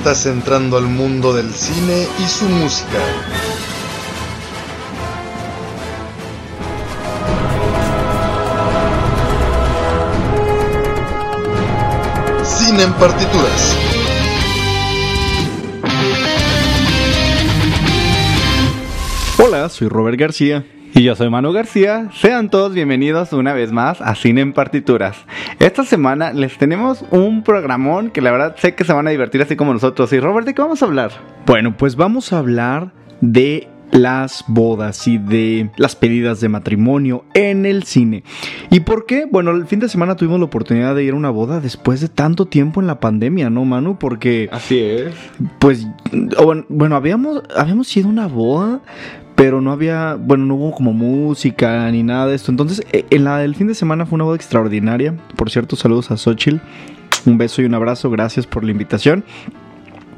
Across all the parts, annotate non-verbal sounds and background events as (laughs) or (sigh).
Estás entrando al mundo del cine y su música. Cine en partituras. Hola, soy Robert García. Y yo soy Manu García, sean todos bienvenidos una vez más a Cine en Partituras. Esta semana les tenemos un programón que la verdad sé que se van a divertir así como nosotros. Y Robert, ¿de qué vamos a hablar? Bueno, pues vamos a hablar de las bodas y de las pedidas de matrimonio en el cine. ¿Y por qué? Bueno, el fin de semana tuvimos la oportunidad de ir a una boda después de tanto tiempo en la pandemia, ¿no, Manu? Porque... Así es. Pues, bueno, habíamos, habíamos ido a una boda, pero no había, bueno, no hubo como música ni nada de esto. Entonces, eh, en la del fin de semana fue una boda extraordinaria. Por cierto, saludos a Xochitl. Un beso y un abrazo, gracias por la invitación.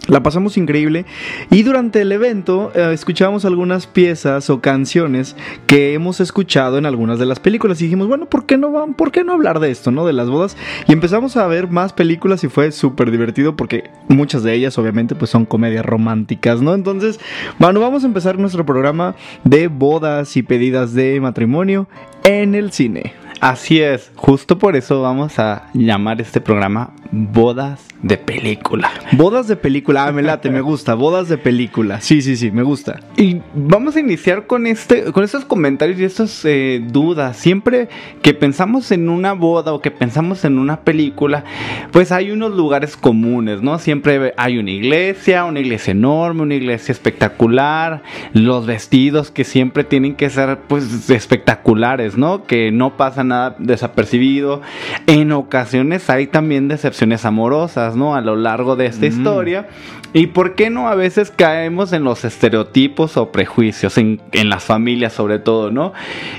La pasamos increíble y durante el evento eh, escuchábamos algunas piezas o canciones que hemos escuchado en algunas de las películas y dijimos, bueno, ¿por qué no van? ¿Por qué no hablar de esto, no? De las bodas y empezamos a ver más películas y fue súper divertido porque muchas de ellas obviamente pues son comedias románticas, ¿no? Entonces, bueno, vamos a empezar nuestro programa de bodas y pedidas de matrimonio en el cine. Así es, justo por eso vamos a llamar este programa Bodas de Película. Bodas de película, ah, me late, me (laughs) gusta, bodas de película, sí, sí, sí, me gusta. Y vamos a iniciar con este, con estos comentarios y estas eh, dudas. Siempre que pensamos en una boda o que pensamos en una película, pues hay unos lugares comunes, ¿no? Siempre hay una iglesia, una iglesia enorme, una iglesia espectacular, los vestidos que siempre tienen que ser pues espectaculares, ¿no? Que no pasa nada desapercibido. En ocasiones hay también decepciones amorosas, ¿no? A lo largo de esta historia. ¿Y por qué no a veces caemos en los estereotipos o prejuicios, en, en las familias sobre todo, ¿no?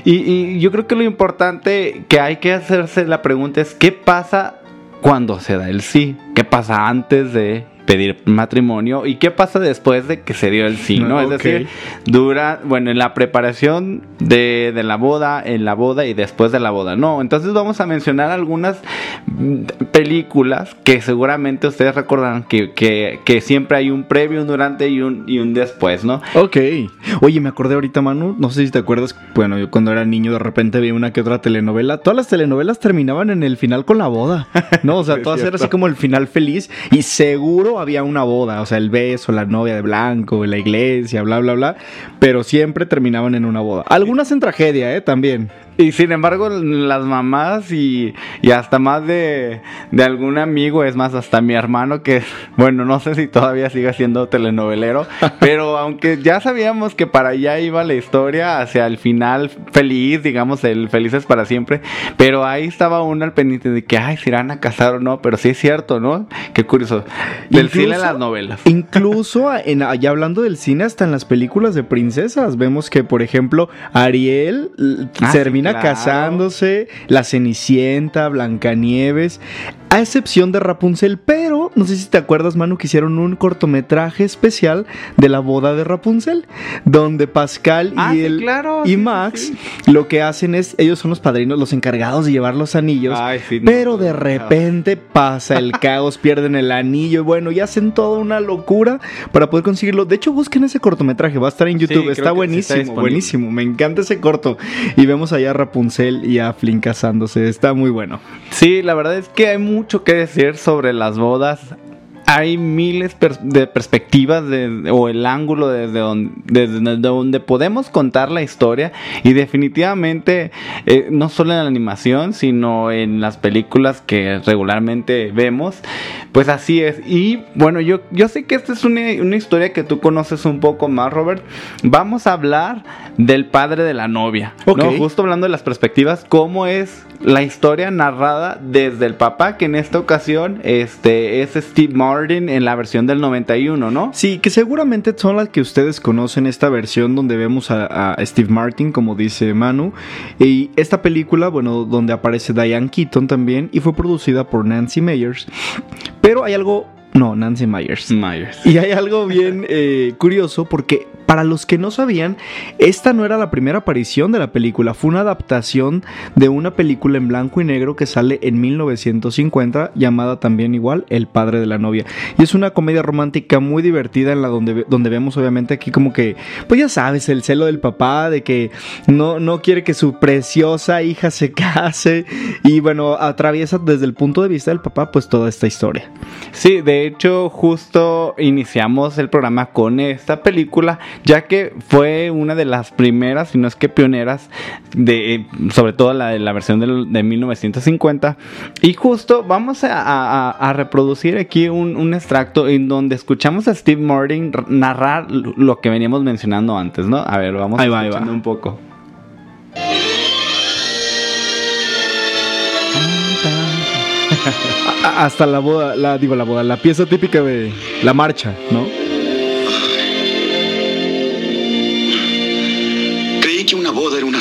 Y, y yo creo que lo importante que hay que hacerse la pregunta es, ¿qué pasa cuando se da el sí? ¿Qué pasa antes de pedir matrimonio? ¿Y qué pasa después de que se dio el sí, ¿no? (laughs) Es decir, dura, bueno, en la preparación de, de la boda, en la boda y después de la boda, ¿no? Entonces vamos a mencionar algunas películas que seguramente ustedes recordarán que, que, que siempre hay un previo, un durante y un, y un después, ¿no? Ok. Oye, me acordé ahorita, Manu, no sé si te acuerdas, bueno, yo cuando era niño de repente vi una que otra telenovela. Todas las telenovelas terminaban en el final con la boda, ¿no? O sea, (laughs) todas eran así como el final feliz y seguro había una boda, o sea, el beso, la novia de blanco, la iglesia, bla, bla, bla, pero siempre terminaban en una boda. Algunas en tragedia, ¿eh? También. Y sin embargo, las mamás y, y hasta más de, de algún amigo, es más, hasta mi hermano, que, (laughs) bueno, no sé si todavía sigue siendo telenovelero, (laughs) pero aunque ya sabíamos que para allá iba la historia, hacia el final feliz, digamos, el felices para siempre, pero ahí estaba uno al pendiente de que, ay, se irán a casar o no, pero sí es cierto, ¿no? Qué curioso. Del Incluso- cine a las novelas. (laughs) Incluso en, ya hablando del cine, hasta en las películas de princesas, vemos que, por ejemplo, Ariel Ah, sí, termina claro. casándose, la Cenicienta, Blancanieves, a excepción de Rapunzel, pero no sé si te acuerdas, Manu, que hicieron un cortometraje especial de la boda de Rapunzel, donde Pascal y, Ah, sí, el, claro, y sí, Max sí. lo que hacen es, ellos son los padrinos, los encargados de llevar los anillos, Ay, sí, no, pero de no. repente pasa el caos, pierden el anillo y bueno, y hacen toda una locura para poder conseguirlo. De hecho, busquen ese cortometraje, va a estar en YouTube, está buenísimo, está buenísimo, me encanta ese corto. Y vemos allá a Rapunzel y a Flynn casándose, está muy bueno. Sí, la verdad es que hay mucho que decir sobre las bodas hay miles de perspectivas de- o el ángulo desde donde, desde donde podemos contar la historia y definitivamente eh, no solo en la animación sino en las películas que regularmente vemos pues así es y bueno yo, yo sé que esta es una, una historia que tú conoces un poco más Robert vamos a hablar del padre de la novia Ok. ¿no? justo hablando de las perspectivas cómo es la historia narrada desde el papá que en esta ocasión este es Steve Martin en la versión del 91 ¿no? Sí, que seguramente son las que ustedes conocen esta versión donde vemos a, a Steve Martin, como dice Manu. Y esta película, bueno, donde aparece Diane Keaton también y fue producida por Nancy Meyers. Pero hay algo... No, Nancy Myers. Myers Y hay algo bien eh, curioso porque para los que no sabían, esta no era la primera aparición de la película, fue una adaptación de una película en blanco y negro que sale en 1950 llamada también igual El padre de la novia. Y es una comedia romántica muy divertida en la donde, donde vemos obviamente aquí como que, pues ya sabes, el celo del papá de que no, no quiere que su preciosa hija se (laughs) case y bueno, atraviesa desde el punto de vista del papá pues toda esta historia. Sí, de hecho, justo iniciamos el programa con esta película, ya que fue una de las primeras, si no es que pioneras, de, sobre todo la de la versión de 1950. Y justo vamos a, a- a reproducir aquí un, un extracto en donde escuchamos a Steve Martin narrar lo que veníamos mencionando antes, ¿no? A ver, vamos Ahí va, ahí escuchando va. un poco. (laughs) Hasta la boda, la digo la boda, la pieza típica de la marcha, ¿no?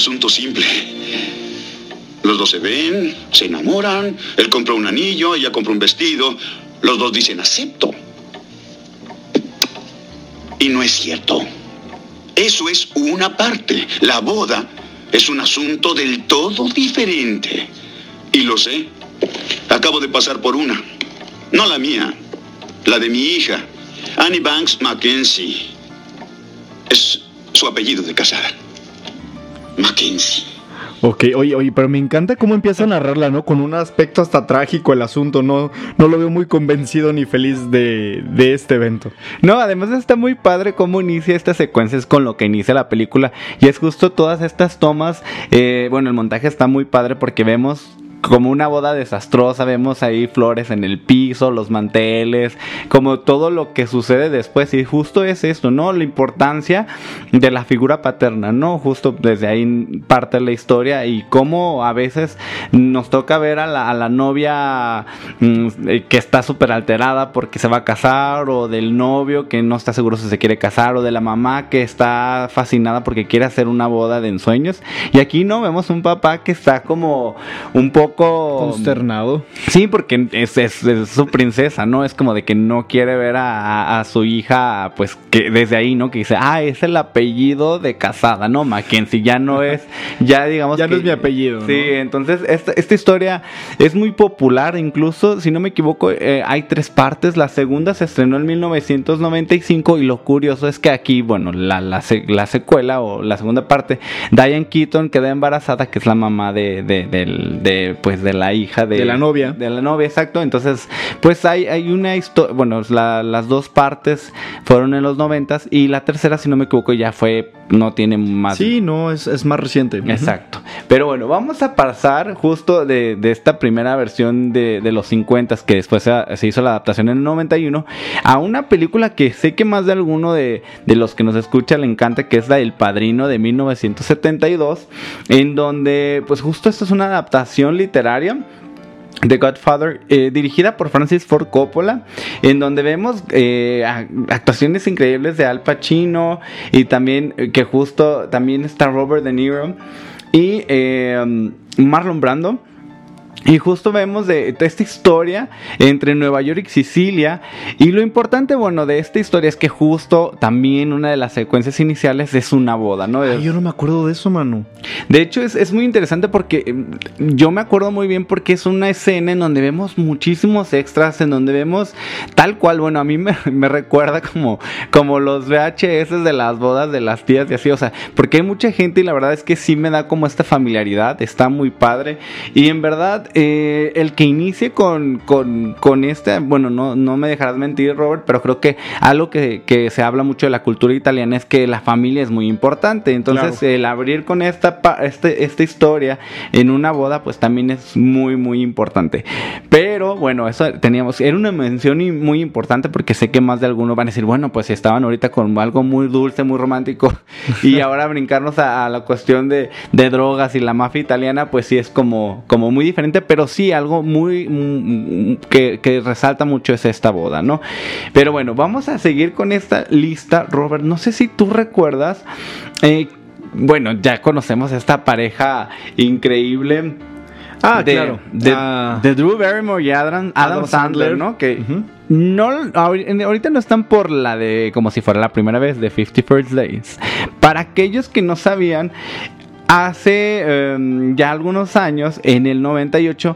Asunto simple. Los dos se ven, se enamoran, él compra un anillo, ella compra un vestido, los dos dicen acepto. Y no es cierto. Eso es una parte. La boda es un asunto del todo diferente. Y lo sé. Acabo de pasar por una. No la mía, la de mi hija, Annie Banks Mackenzie. Es su apellido de casada. Mackenzie. Ok, oye, oye, pero me encanta cómo empieza a narrarla, ¿no? Con un aspecto hasta trágico el asunto, no, no lo veo muy convencido ni feliz de, de este evento. No, además está muy padre cómo inicia esta secuencia, es con lo que inicia la película. Y es justo todas estas tomas. eh, bueno, el montaje está muy padre porque vemos como una boda desastrosa, vemos ahí flores en el piso, los manteles, como todo lo que sucede después. Y justo es esto, ¿no? La importancia de la figura paterna, ¿no? Justo desde ahí parte la historia y cómo a veces nos toca ver a la, a la novia mm, eh, que está súper alterada porque se va a casar, o del novio que no está seguro si se quiere casar, o de la mamá que está fascinada porque quiere hacer una boda de ensueños. Y aquí no vemos un papá que está como un poco Consternado. Sí, porque es, es- es su princesa, ¿no? Es como de que no quiere ver a, a- a su hija, pues que desde ahí, ¿no? Que dice, ah, es el apellido de casada, ¿no? Mackenzie ya no es, (laughs) ya digamos Ya no es mi apellido, ¿no? Sí, entonces esta, esta historia es muy popular, incluso, si no me equivoco, eh, hay tres partes. La segunda se estrenó en 1995 y lo curioso es que aquí, bueno, la, la, se- la secuela o la segunda parte, Diane Keaton queda embarazada, que es la mamá de, de, del- de, pues, de la hija de, De la novia. De la novia, exacto. Entonces, pues hay, hay una historia, bueno, la- las dos partes fueron en los noventas y la tercera, si no me equivoco, ya fue, no tiene más. Sí, no, es, es más reciente. Exacto. Pero bueno, vamos a pasar justo de, de esta primera versión de, de los 50 que después se, se hizo la adaptación en el 91 a una película que sé que más de alguno de, de los que nos escucha le encanta, que es la El Padrino de 1972, en donde pues justo esta es una adaptación literaria. The Godfather, eh, dirigida por Francis Ford Coppola, en donde vemos eh, actuaciones increíbles de Al Pacino y también eh, que justo también está Robert De Niro y Marlon Brando. Y justo vemos de, de esta historia entre Nueva York y Sicilia. Y lo importante, bueno, de esta historia es que justo también una de las secuencias iniciales es una boda, ¿no? Ay, yo no me acuerdo de eso, Manu. De hecho, es, es muy interesante porque eh, yo me acuerdo muy bien porque es una escena en donde vemos muchísimos extras, en donde vemos tal cual, bueno, a mí me, (laughs) me recuerda como, como los VHS de las bodas de las tías y así, o sea, porque hay mucha gente y la verdad es que sí me da como esta familiaridad, está muy padre y en verdad, eh, el que inicie con, con, con este, bueno, no, no me dejarás mentir, Robert, pero creo que algo que, que se habla mucho de la cultura italiana es que la familia es muy importante. Entonces, Claro. el abrir con esta, este, esta historia en una boda, pues también es muy, muy importante. Pero bueno, eso teníamos, era una mención muy importante porque sé que más de algunos van a decir, bueno, pues estaban ahorita con algo muy dulce, muy romántico, (laughs) y ahora brincarnos a, a la cuestión de, de drogas y la mafia italiana, pues sí es como, como muy diferente, pero sí algo muy mm, que, que resalta mucho es esta boda, ¿no? Pero bueno, vamos a seguir con esta lista, Robert. No sé si tú recuerdas. eh, bueno, ya conocemos esta pareja increíble. Ah, de, claro. De, Ah. de Drew Barrymore y Adam, Adam, Adam Sandler, Sandler. ¿no? Que no, ahori- ahorita no están por la de como si fuera la primera vez de 50 First Days. Para aquellos que no sabían, hace em, ya algunos años, en el 98,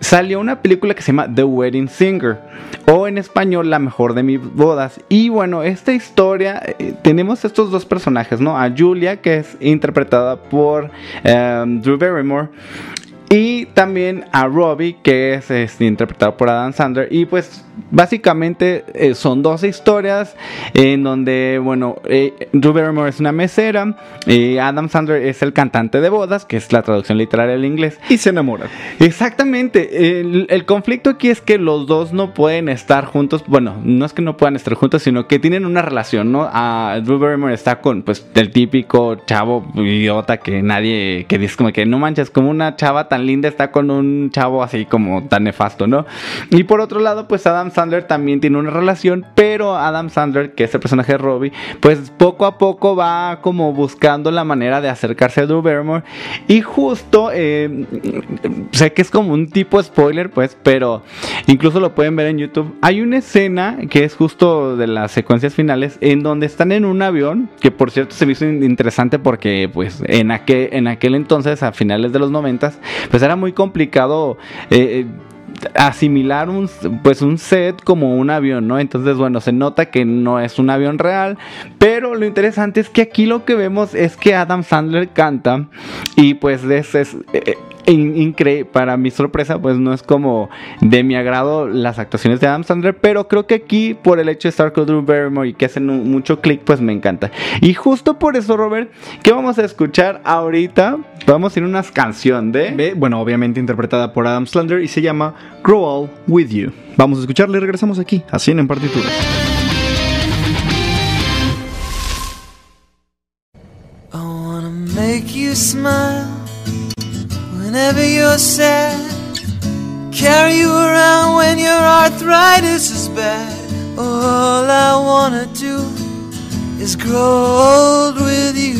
salió una película que se llama The Wedding Singer, o en español La mejor de mis bodas. Y bueno, esta historia, eh, tenemos estos dos personajes, ¿no? A Julia, que es interpretada por em, Drew Barrymore. Y también a Robbie, que es interpretado por Adam Sandler. Y pues básicamente eh, son dos historias en donde, bueno, eh, Drew Barrymore es una mesera. Y Adam Sandler es el cantante de bodas, que es la traducción literaria del inglés. Y se enamoran. Exactamente. El, el conflicto aquí es que los dos no pueden estar juntos. Bueno, no es que no puedan estar juntos, sino que tienen una relación, ¿no? A Drew Barrymore está con, pues, el típico chavo idiota que nadie, que dice como que no manches, como una chava tan linda está con un chavo así como tan nefasto, ¿no? Y por otro lado, pues Adam Sandler también tiene una relación, pero Adam Sandler, que es el personaje de Robbie, pues poco a poco va como buscando la manera de acercarse a Drew Barrymore. Y justo, eh, sé que es como un tipo spoiler, pues, pero incluso lo pueden ver en YouTube. Hay una escena que es justo de las secuencias finales en donde están en un avión, que por cierto se me hizo in- interesante porque pues en aquel, en aquel entonces, a finales de los noventas, pues era muy complicado. eh, asimilar un pues un set como un avión, ¿no? Entonces, bueno, se nota que no es un avión real, pero lo interesante es que aquí lo que vemos es que Adam Sandler canta y pues es, es eh, in- incre- para mi sorpresa, pues no es como de mi agrado las actuaciones de Adam Sandler, pero creo que aquí por el hecho de estar con Drew Barrymore y que hacen un- mucho click, pues me encanta. Y justo por eso, Robert, ¿qué vamos a escuchar ahorita? Vamos a ir a una canción de bueno, obviamente interpretada por Adam Sandler y se llama Grow All With You. Vamos a escucharle y regresamos aquí, así en partitura. I wanna make you smile whenever you're sad. Carry you around when your arthritis is bad. All I wanna do is grow old with you.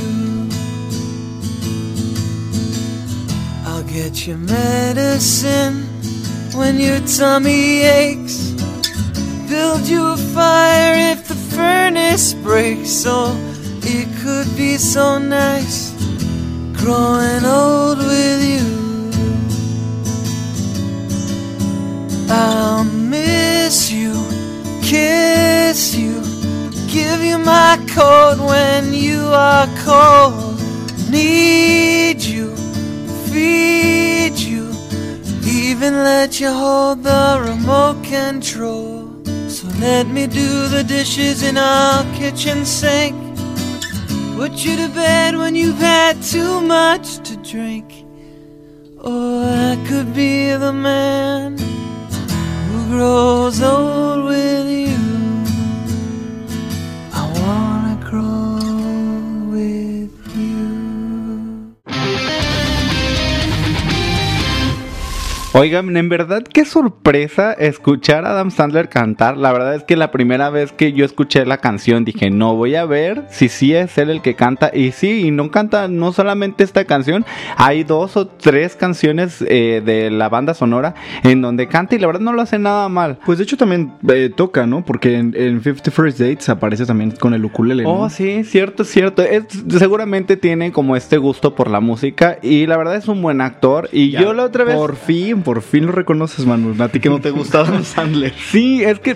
I'll get you medicine when your tummy aches. Build you a fire if the furnace breaks. Oh, it could be so nice growing old with you. I'll miss you, kiss you, give you my coat when you are cold. Need you, feed you, even let you hold the remote control. So let me do the dishes in our kitchen sink. Put you to bed when you've had too much to drink. Or I could be the man grows old with you. Oigan, en verdad qué sorpresa escuchar a Adam Sandler cantar. La verdad es que la primera vez que yo escuché la canción dije, no voy a ver si sí es él el que canta. Y sí, y no canta no solamente esta canción, hay dos o tres canciones eh, de la banda sonora en donde canta y la verdad no lo hace nada mal. Pues de hecho también eh, toca, ¿no? Porque en, en 50 First Dates aparece también con el ukulele, ¿no? Oh, sí, cierto, cierto. Es, seguramente tiene como este gusto por la música y la verdad es un buen actor. Y Ya, yo la otra vez... Por fin, por fin lo reconoces, Manu. A ti que no te gusta Adam (laughs) Sandler. Sí, es que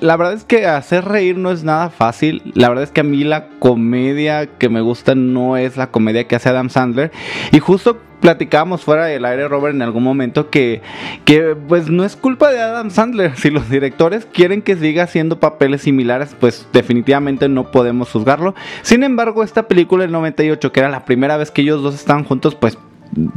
la verdad es que hacer reír no es nada fácil. La verdad es que a mí la comedia que me gusta no es la comedia que hace Adam Sandler. Y justo platicábamos fuera del aire, Robert, en algún momento que, que pues no es culpa de Adam Sandler. (laughs) Si los directores quieren que siga haciendo papeles similares, pues definitivamente no podemos juzgarlo. Sin embargo, esta película del 98, que era la primera vez que ellos dos estaban juntos, pues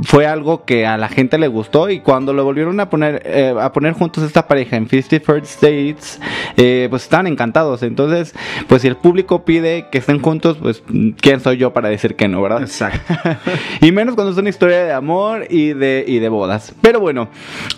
fue algo que a la gente le gustó y cuando lo volvieron a poner eh, a poner juntos esta pareja en 51st States eh, pues estaban encantados. Entonces pues si el público pide que estén juntos pues quién soy yo para decir que no verdad Exacto. (laughs) y menos cuando es una historia de amor y de y de bodas. Pero bueno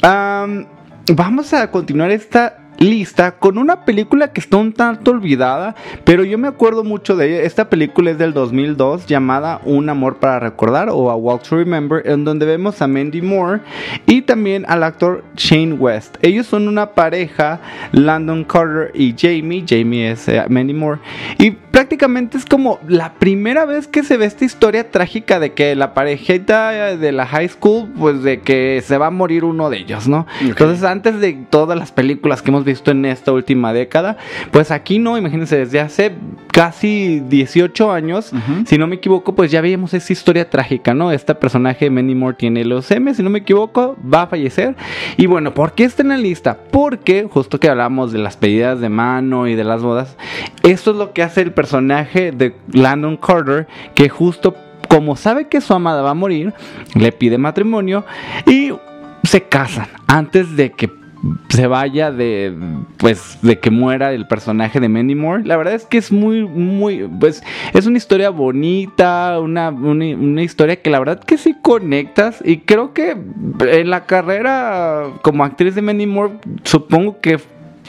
am, vamos a continuar esta lista con una película que está un tanto olvidada, pero yo me acuerdo mucho de ella. Esta película es del 2002 llamada Un amor para recordar o A Walk to Remember, en donde vemos a Mandy Moore y también al actor Shane West. Ellos son una pareja, Landon Carter y Jamie. Jamie es eh, Mandy Moore. Y prácticamente es como la primera vez que se ve esta historia trágica de que la parejita de la high school, pues de que se va a morir uno de ellos, ¿no? Entonces, antes de todas las películas que hemos visto en esta última década, pues aquí no, imagínense, desde hace casi 18 años, si no me equivoco, pues ya veíamos esa historia trágica, ¿no? Este personaje, Mandy Moore, tiene leucemia, si no me equivoco, va a fallecer. Y bueno, ¿por qué está en la lista? Porque, justo que hablamos de las pedidas de mano y de las bodas, esto es lo que hace el personaje de Landon Carter, que justo como sabe que su amada va a morir, le pide matrimonio y se casan antes de que se vaya de pues de que muera el personaje de Mandy Moore. La verdad es que es muy muy pues es una historia bonita, una, una, historia que la verdad que sí conectas y creo que en la carrera como actriz de Mandy Moore supongo que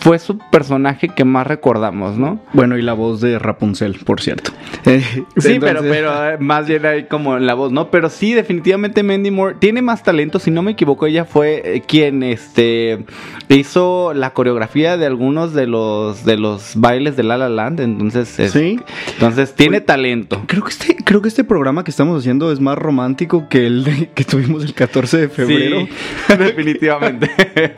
fue su personaje que más recordamos, ¿no? Bueno, y la voz de Rapunzel, por cierto. Eh, Sí, pero, entonces- pero eh, más bien ahí como en la voz, ¿no? Pero sí, definitivamente Mandy Moore tiene más talento. Si no me equivoco, ella fue eh, quien este hizo la coreografía de algunos de los de los bailes de La La Land. Entonces, es- Sí. entonces tiene talento. Creo que este, creo que este programa que estamos haciendo es más romántico que el de- que tuvimos el 14 de febrero. Sí, (laughs) definitivamente. (laughs)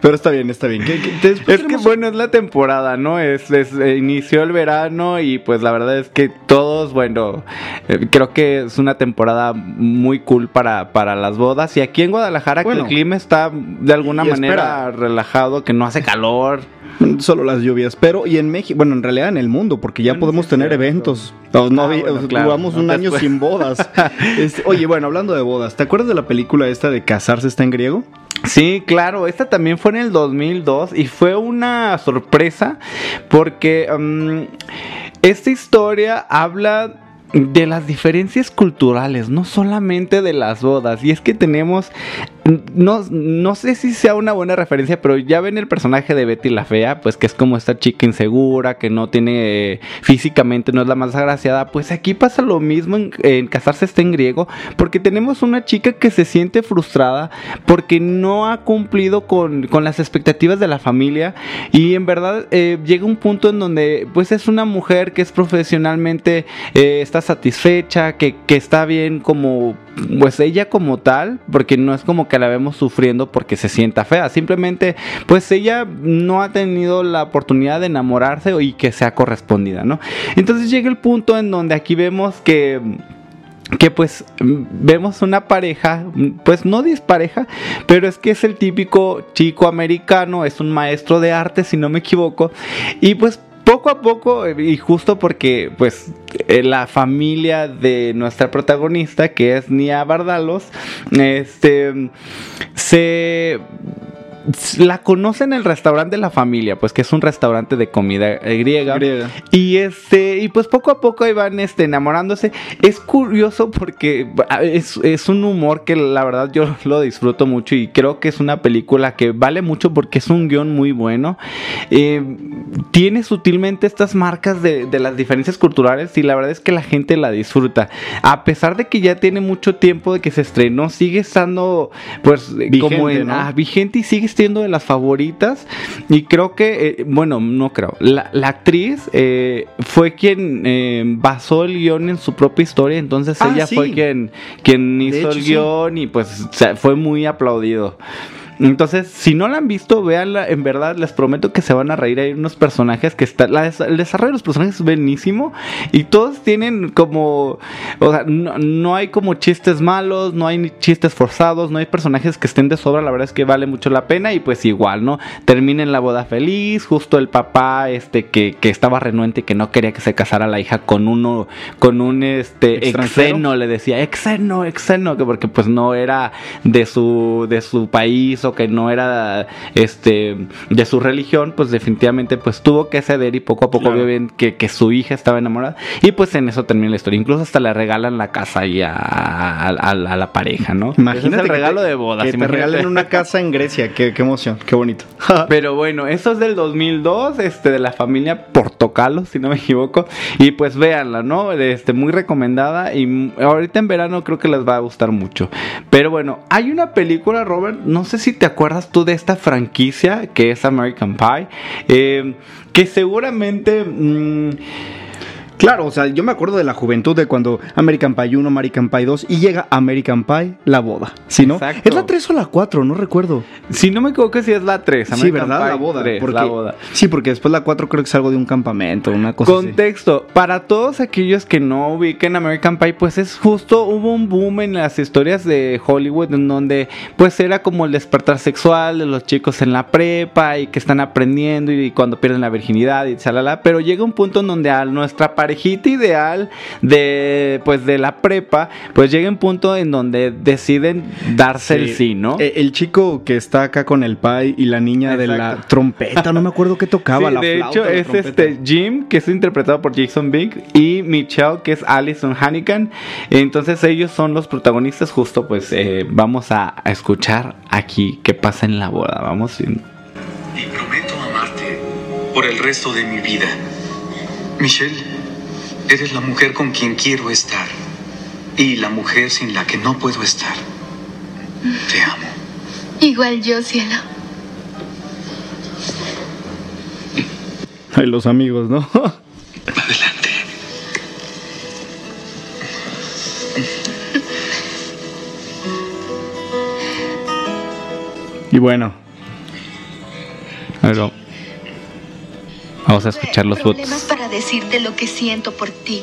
Pero está bien, está bien. ¿Qué- qué- después Es que bueno, es la temporada, ¿no? Es, es, eh, inició el verano y pues la verdad es que todos, bueno, eh, creo que es una temporada muy cool para, para las bodas. Y aquí en Guadalajara que el clima está de alguna manera relajado, que no hace calor. Solo las lluvias, pero y en México, bueno, en realidad en el mundo, porque ya podemos tener cierto. eventos. No, no Ah, había- bueno, claro. Duramos un año sin bodas. (laughs) Este, oye, bueno, hablando de bodas, ¿te acuerdas de la película esta de Casarse está en griego? Sí, claro, esta también fue en el 2002 y fue una sorpresa porque mm, esta historia habla de las diferencias culturales, no solamente de las bodas. Y es que tenemos, no, no sé si sea una buena referencia, pero ya ven el personaje de Betty la Fea, pues que es como esta chica insegura, que no tiene físicamente, no es la más agraciada. Pues aquí pasa lo mismo en, en Casarse está en griego, porque tenemos una chica que se siente frustrada porque no ha cumplido con, con las expectativas de la familia y en verdad eh, llega un punto en donde pues es una mujer que es profesionalmente eh, está satisfecha, que, que está bien como pues ella como tal, porque no es como que la vemos sufriendo porque se sienta fea, simplemente pues ella no ha tenido la oportunidad de enamorarse y que sea correspondida, ¿no? Entonces llega el punto en donde aquí vemos que que pues vemos una pareja, pues no dispareja, pero es que es el típico chico americano, es un maestro de arte si no me equivoco, y pues poco a poco, eh, y justo porque pues eh, la familia de nuestra protagonista, que es Nia Bardalos, este, se la conoce en el restaurante de la familia, pues que es un restaurante de comida griega. Griega. Y este, y pues poco a poco ahí van este, enamorándose. Es curioso porque ah, es, es un humor que la verdad yo lo disfruto mucho y creo que es una película que vale mucho porque es un guion muy bueno. Eh, tiene sutilmente estas marcas de, de las diferencias culturales y la verdad es que la gente la disfruta. A pesar de que ya tiene mucho tiempo de que se estrenó, sigue estando pues como Vigente, en, ¿no? ah, vigente y sigue siendo de las favoritas. Y creo que, eh, bueno, no creo. La, la actriz eh, fue quien eh, basó el guion en su propia historia. Entonces Ah, ella sí. fue quien, quien hizo hecho, el sí. guion y pues o sea, fue muy aplaudido. Entonces, si no la han visto, véanla. En verdad, les prometo que se van a reír. Hay unos personajes que están. el desarrollo de los personajes es buenísimo. Y todos tienen como. O sea, no, no hay como chistes malos, no hay chistes forzados, no hay personajes que estén de sobra. La verdad es que vale mucho la pena. Y pues igual, ¿no? Terminen la boda feliz. Justo el papá, este, que, que estaba renuente y que no quería que se casara la hija con uno. Con un este ¿Extranjero? exeno, le decía exeno, exeno, que porque pues no era de su de su país o que no era este de su religión, pues definitivamente pues tuvo que ceder y poco a poco Claro. vio bien que, que su hija estaba enamorada y pues en eso termina la historia. Incluso hasta le regalan la casa ahí a, a- a- a la pareja, ¿no? Imagínate es el que te- regalo de bodas. Que te imagínate. regalen una casa en Grecia. Qué, qué emoción, qué bonito. (laughs) Pero bueno, eso es del 2002, este, de la familia Portocalo, si no me equivoco. Y pues véanla, ¿no? Este, muy recomendada. Y ahorita en verano creo que les va a gustar mucho. Pero bueno, hay una película, Robert, no sé si te acuerdas tú de esta franquicia que es American Pie. eh, que seguramente... mm, Claro, o sea, yo me acuerdo de la juventud de cuando American Pie 1, American Pie 2 y llega American Pie, la boda. ¿Sí, no? Exacto. Es la 3 o la 4, no recuerdo. si no me equivoco, si es la 3. sí, ¿verdad? la boda. porque, la boda. Sí, porque después la 4 creo que es algo de un campamento, una cosa así. Contexto, para todos aquellos que no ubiquen American Pie, pues es justo, hubo un boom en las historias de Hollywood en donde pues era como el despertar sexual de los chicos en la prepa y que están aprendiendo y cuando pierden la virginidad y chalala, pero llega un punto en donde a nuestra parejita ideal de pues de la prepa, pues llega un punto en donde deciden darse el sí, ¿no? Eh, el chico que está acá con el pie y la niña de la trompeta, no me acuerdo qué tocaba, Sí, la de flauta, hecho la es trompeta. este Jim que es interpretado por Jason Big y Michelle que es Alison Hannigan entonces ellos son los protagonistas justo pues eh, vamos a, a escuchar aquí qué pasa en la boda vamos Y prometo amarte por el resto de mi vida. Michelle, eres la mujer con quien quiero estar. Y la mujer sin la que no puedo estar. Te amo. Igual yo, cielo. Ay, los amigos, ¿no? Adelante. y bueno, vamos a escuchar los Problemas para decirte lo que siento por ti.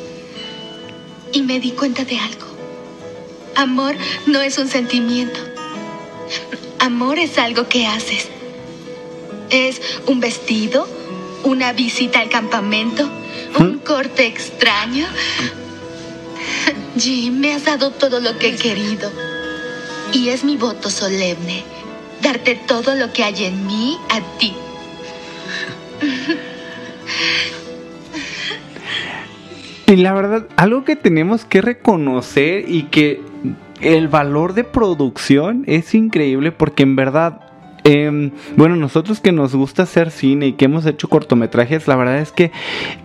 Y me di cuenta de algo. Amor no es un sentimiento. Amor es algo que haces. Es un vestido, una visita al campamento, un corte extraño. Jim, me has dado todo lo que he querido. Y es mi voto solemne. Darte todo lo que hay en mí a ti. Y la verdad algo que tenemos que reconocer y que el valor de producción es increíble porque en verdad em, bueno, nosotros que nos gusta hacer cine y que hemos hecho cortometrajes, la verdad es que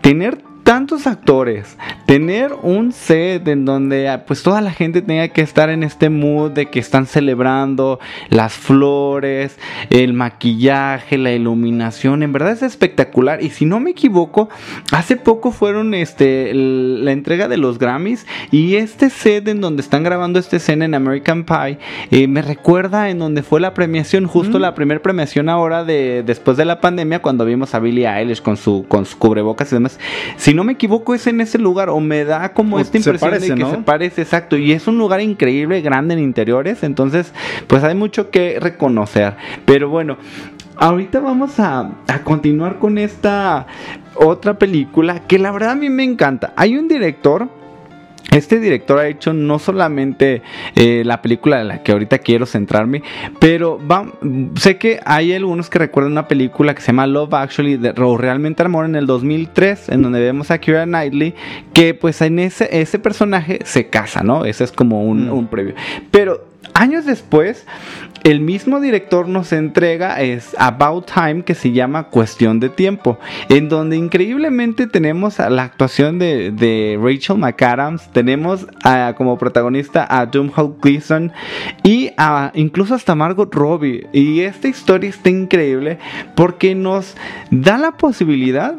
tener tantos actores, tener un set en donde ah, pues toda la gente tenga que estar en este mood de que están celebrando las flores, el maquillaje, la iluminación, en verdad es espectacular y si no me equivoco, hace poco fueron este la entrega de los Grammys y este set en donde están grabando esta escena en American Pie eh, me recuerda en donde fue la premiación, justo la primera premiación ahora de después de la pandemia cuando vimos a Billie Eilish con su con su cubrebocas y demás. Si no me equivoco es en ese lugar o me da como O esta impresión parece, de que ¿no? se parece exacto y es un lugar increíble, grande en interiores, entonces pues hay mucho que reconocer. Pero bueno, ahorita vamos a, a continuar con esta otra película que la verdad a mí me encanta. Hay un director este director ha hecho no solamente eh, la película de la que ahorita quiero centrarme, pero va- sé que hay algunos que recuerdan una película que se llama Love Actually de, o Realmente Amor en el 2003, en donde vemos a Keira Knightley, que pues en ese, ese personaje se casa, ¿no? Ese es como un, Mm. un previo. Pero años después, el mismo director nos entrega es About Time que se llama Cuestión de Tiempo, en donde increíblemente tenemos la actuación de, Rachel McAdams, tenemos como protagonista a Domhnall Gleeson y incluso hasta Margot Robbie. Y esta historia está increíble porque nos da la posibilidad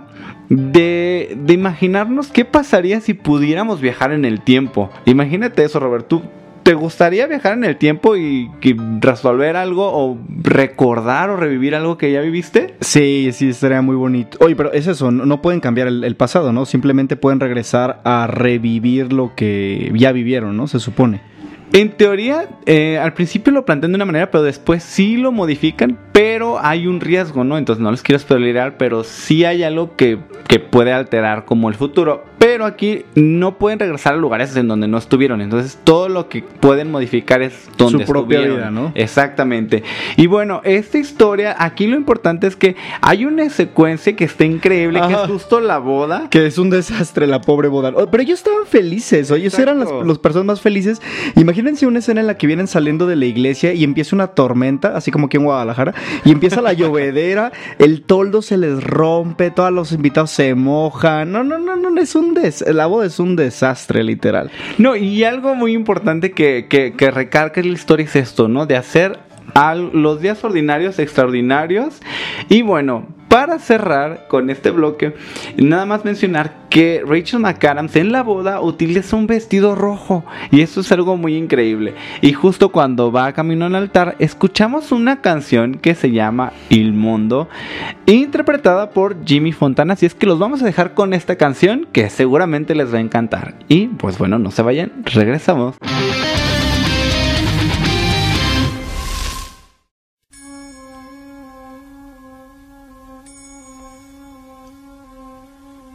de, imaginarnos qué pasaría si pudiéramos viajar en el tiempo. Imagínate eso, Robert. ¿Te gustaría viajar en el tiempo y, y resolver algo o recordar o revivir algo que ya viviste? Sí, sí, estaría muy bonito. Oye, pero es eso, no, pueden cambiar el pasado, ¿no? Simplemente pueden regresar a revivir lo que ya vivieron, ¿no? Se supone. En teoría, eh, al principio lo plantean de una manera, pero después sí lo modifican, pero hay un riesgo, ¿no? Entonces no les quiero spoilerar, pero sí hay algo que, que puede alterar como el futuro. Pero aquí no pueden regresar a lugares en donde no estuvieron. Entonces todo lo que pueden modificar es donde Su propia estuvieron. vida, ¿no? Exactamente. Y bueno, esta historia, aquí lo importante es que hay una secuencia que está increíble, que Ajá. es justo la boda. Que es un desastre la pobre boda. Oh, Pero ellos estaban felices, ellos eran las, Exacto. las personas más felices. Imagínense una escena en la que vienen saliendo de la iglesia y empieza una tormenta, así como aquí en Guadalajara, y empieza la (laughs) llovedera, el toldo se les rompe, todos los invitados se mojan. No, no, no, no, es un des la boda es un desastre, literal. No, y algo muy importante que, que, que recalca la historia es esto, ¿no? De hacer al- los días ordinarios extraordinarios. Y bueno, para cerrar con este bloque, nada más mencionar que Rachel McAdams en la boda utiliza un vestido rojo. Y eso es algo muy increíble. Y justo cuando va camino al altar, escuchamos una canción que se llama Il Mundo, interpretada por Jimmy Fontana. Así es que los vamos a dejar con esta canción que seguramente les va a encantar. Y pues bueno, no se vayan, regresamos.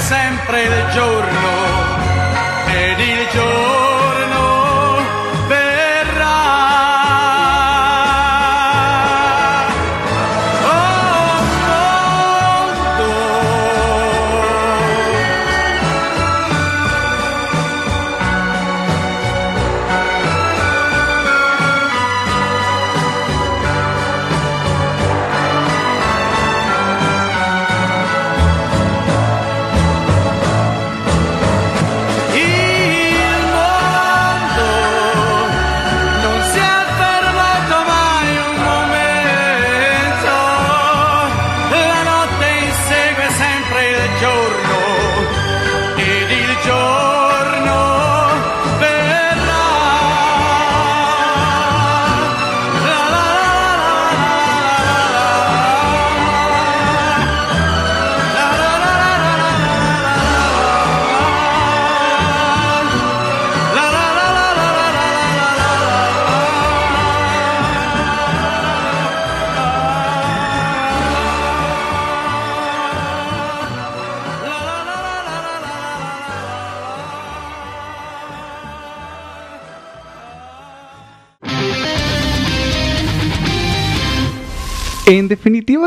Sempre il giorno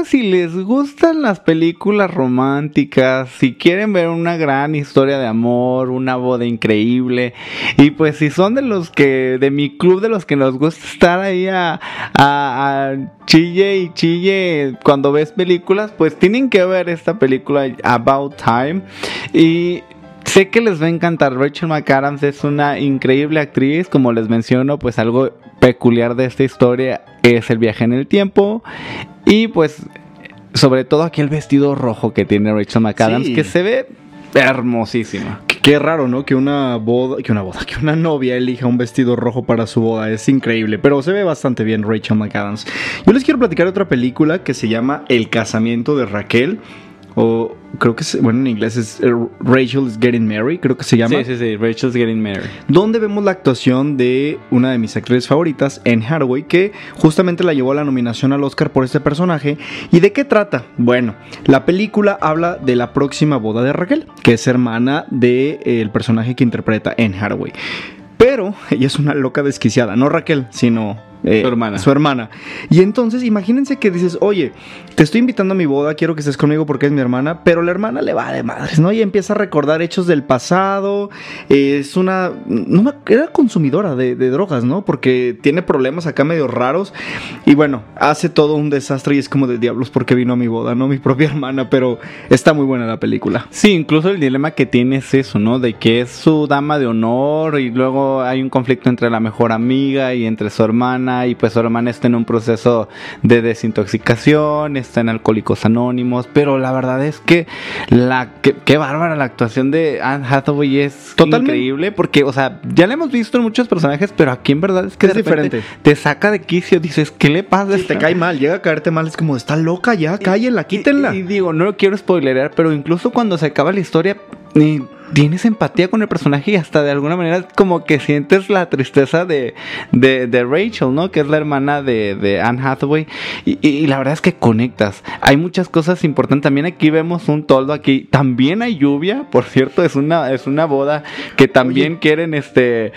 si les gustan las películas románticas, si quieren ver una gran historia de amor, una boda increíble, y pues si son de los que, de mi club, de los que nos gusta estar ahí a, a- a chille y chille cuando ves películas, pues tienen que ver esta película About Time. Y Sé que les va a encantar. Rachel McAdams es una increíble actriz. Como les menciono, pues algo peculiar de esta historia es el viaje en el tiempo. Y pues, sobre todo aquí el vestido rojo que tiene Rachel McAdams, Sí. que se ve hermosísima. Qué raro, ¿no? Que una boda, que una boda, que una novia elija un vestido rojo para su boda. Es increíble, pero se ve bastante bien Rachel McAdams. Yo les quiero platicar de otra película que se llama El casamiento de Raquel. O creo que es, bueno, en inglés es eh, Rachel is Getting Married, creo que se llama. Sí, sí, sí, Rachel's Getting Married. donde vemos la actuación de una de mis actrices favoritas, Anne Hathaway, que justamente la llevó a la nominación al Oscar por este personaje. ¿Y de qué trata? Bueno, la película habla de la próxima boda de Raquel, que es hermana del personaje que interpreta Anne Hathaway. Pero (laughs) ella es una loca desquiciada, no Raquel, sino eh, Su hermana. Su hermana. Y entonces imagínense que dices, oye, te estoy invitando a mi boda, quiero que estés conmigo porque es mi hermana, pero la hermana le va de madres, ¿no? Y empieza a recordar hechos del pasado. eh, es una... No me- era consumidora de, de drogas, ¿no? Porque tiene problemas acá medio raros. Y bueno, hace todo un desastre y es como de diablos porque vino a mi boda, ¿no? Mi propia hermana, pero está muy buena la película. Sí, incluso el dilema que tiene es eso, ¿no? De que es su dama de honor y luego hay un conflicto entre la mejor amiga y entre su hermana y pues su hermana está en un proceso de desintoxicación, está en Alcohólicos Anónimos, pero la verdad es que la qué, qué bárbara la actuación de Anne Hathaway es Totalmente. increíble porque, o sea, ya la hemos visto en muchos personajes, pero aquí en verdad es que Es de diferente. te saca de quicio, dices, ¿qué le pasa? Te cae mal, llega a caerte mal, es como, está loca ya, cállenla, quítenla. y, y digo, no lo quiero spoilerear, pero incluso cuando se acaba la historia, eh, tienes empatía con el personaje y hasta de alguna manera como que sientes la tristeza de, de, de Rachel, ¿no? Que es la hermana de, de Anne Hathaway. Y, y- y la verdad es que conectas. Hay muchas cosas importantes. También aquí vemos un toldo aquí. También hay lluvia, por cierto, es una, es una boda que también quieren este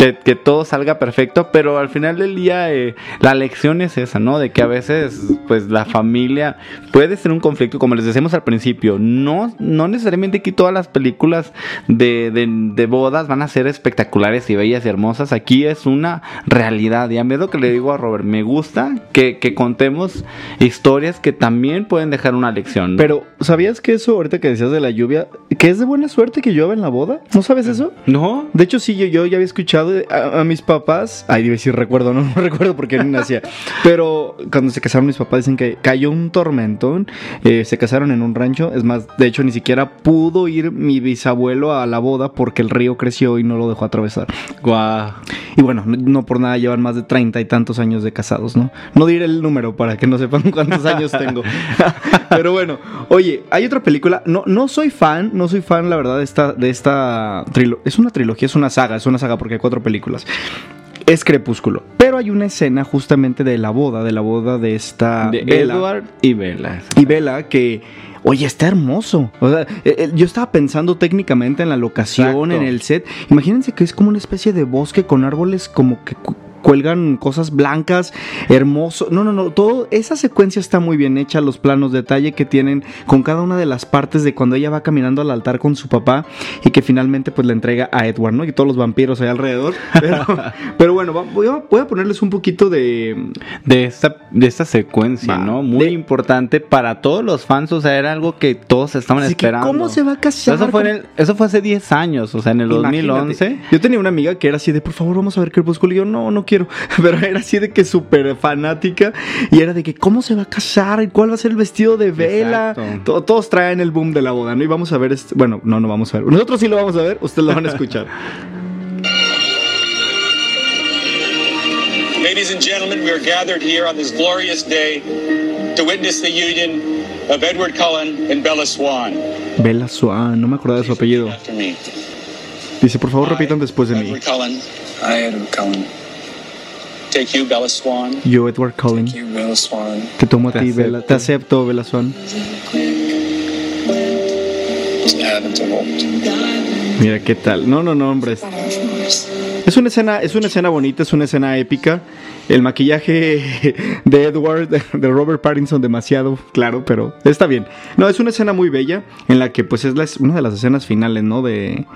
que, que todo salga perfecto, pero al final del día eh, la lección es esa, ¿no? De que a veces pues la familia puede ser un conflicto, como les decíamos al principio, no, no necesariamente aquí todas las películas de, de, de bodas van a ser espectaculares y bellas y hermosas, aquí es una realidad y a mí es lo que le digo a Robert, me gusta que, que contemos historias que también pueden dejar una lección. ¿no? Pero, ¿sabías que eso, ahorita que decías de la lluvia, que es de buena suerte que llueva en la boda? ¿No sabes eso? no, De hecho, sí, yo, yo ya había escuchado de- a, a mis papás. Ay, debe decir recuerdo, (laughs) no, no recuerdo porque ni nacía. Pero cuando se casaron mis papás, dicen que cayó un tormentón. eh, se casaron en un rancho. Es más, de hecho, ni siquiera pudo ir mi bisabuelo a la boda porque el río creció y no lo dejó atravesar. guau. Y bueno, no, no por nada llevan más de treinta y tantos años de casados, ¿no? No diré el número para que no sepan (laughs) cuántos años tengo. (laughs) Pero bueno, oye, hay otra película. No, no soy fan, no soy fan, la verdad, de esta, de esta trilogía. Es una trilogía, es una saga, es una saga porque hay cuatro películas. Es Crepúsculo. Pero hay una escena justamente de la boda, de la boda de esta de Bella Edward y Bella. y Vela que Oye, está hermoso. O sea, eh, eh, yo estaba pensando técnicamente en la locación, Exacto. en el set. Imagínense que es como una especie de bosque con árboles como que cuelgan cosas blancas, hermoso. No, no, no, todo esa secuencia está muy bien hecha, los planos detalle que tienen con cada una de las partes de cuando ella va caminando al altar con su papá y que finalmente pues le entrega a Edward, ¿no? Y todos los vampiros ahí alrededor. Pero, (laughs) pero bueno, voy a, voy a ponerles un poquito de de esta, de esta secuencia, Va. ¿no? Muy De- importante para todos los fans, o sea, era algo que todos estaban Así que, esperando. ¿Cómo se va a casar? Eso fue, en el- eso fue hace 10 años, o sea, en el Imagínate. 2011. Yo tenía una amiga que era así de, por favor, vamos a ver Crepúsculo. Y yo, no, no quiero. (laughs) Pero era así de que súper fanática. Y era de que, ¿cómo se va a casar? ¿Y cuál va a ser el vestido de vela? Exacto. To- todos traen el boom de la boda, ¿no? Y vamos a ver este. Bueno, no, no vamos a ver. Nosotros sí lo vamos a ver, ustedes lo van a escuchar. (laughs) Ladies and gentlemen, we are gathered here on this glorious day to witness the union of Edward Cullen and Bella Swan. Bella Swan, no me acordaba de su apellido. Dice, por favor, repitan después de mí. Edward Cullen. I, Edward Cullen. Take you, Bella Swan. Yo, Edward Cullen, You, Bella Swan. te tomo a Te ti, acepto. Bella. Te acepto, Bella Swan. Mira qué tal. No, no, no, hombre. Es una escena, es una escena bonita, es una escena épica. El maquillaje de Edward, de Robert Pattinson, demasiado claro, pero está bien. No, es una escena muy bella en la que pues es la- una de las escenas finales, ¿no? De,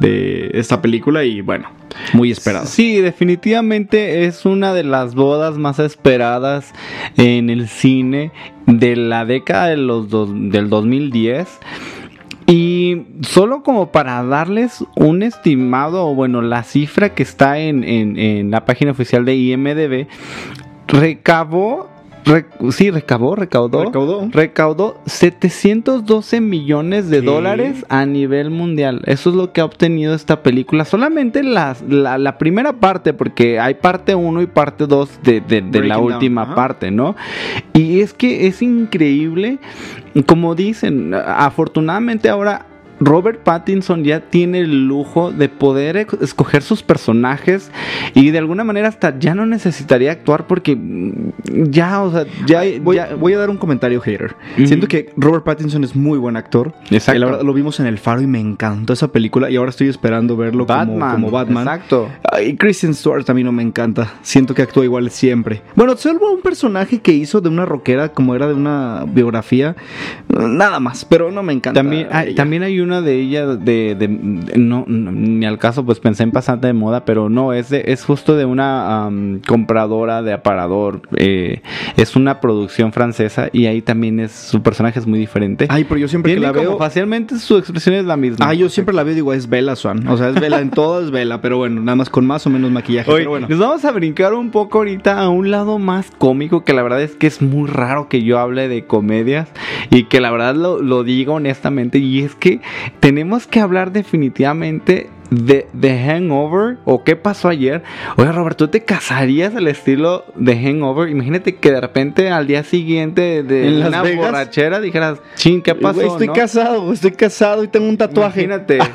de esta película y bueno, muy esperada. Sí, definitivamente es una de las bodas más esperadas en el cine de la década de los dos- del 2010. Y solo como para darles un estimado, o bueno, la cifra que está en, en- en la página oficial de IMDB, recabó Re- sí, recabó, recaudó. Recaudó. Recaudó 712 millones de ¿Qué? dólares a nivel mundial. Eso es lo que ha obtenido esta película. Solamente las- la, la primera parte, porque hay parte 1 y parte 2 de, de- de la down, última ajá. parte, ¿no? Y es que es increíble. Como dicen, afortunadamente ahora Robert Pattinson ya tiene el lujo de poder escoger sus personajes y de alguna manera hasta ya no necesitaría actuar porque mm, ya, o sea, ya, Voy, ya- voy a dar un comentario hater. Siento que Robert Pattinson es muy buen actor. Exacto. Y la verdad, lo vimos en El Faro y me encantó esa película. Y ahora estoy esperando verlo como- Batman, como, Batman. Exacto. Y Kristen Stewart también no me encanta. Siento que actúa igual siempre. Bueno, salvo un personaje que hizo de una rockera, como era de una biografía. Nada más, pero no me encanta. También hay, también hay una de ella de, de- de- no, no, ni al caso pues pensé en pasante de moda pero no es de, es justo de una compradora de aparador eh, es una producción francesa y ahí también es su personaje es muy diferente Ay, pero yo siempre que la como veo. facialmente su expresión es la misma Ah, yo siempre la veo digo, es Bella Swan. O sea, es Bella en todo, es Bella. Pero bueno, nada más con más o menos maquillaje. Oye, pero bueno. Nos vamos a brincar un poco ahorita a un lado más cómico, que la verdad es que es muy raro que yo hable de comedias y que la verdad lo, lo diga honestamente. Y es que tenemos que hablar definitivamente de The Hangover o qué pasó ayer. Oye, Robert, ¿tú te casarías al estilo de Hangover? Imagínate que de repente al día siguiente de ¿En Las una Vegas? borrachera dijeras, ching, ¿qué pasó? Güey, estoy no?" casado, estoy casado y tengo un tatuaje. Imagínate. (laughs)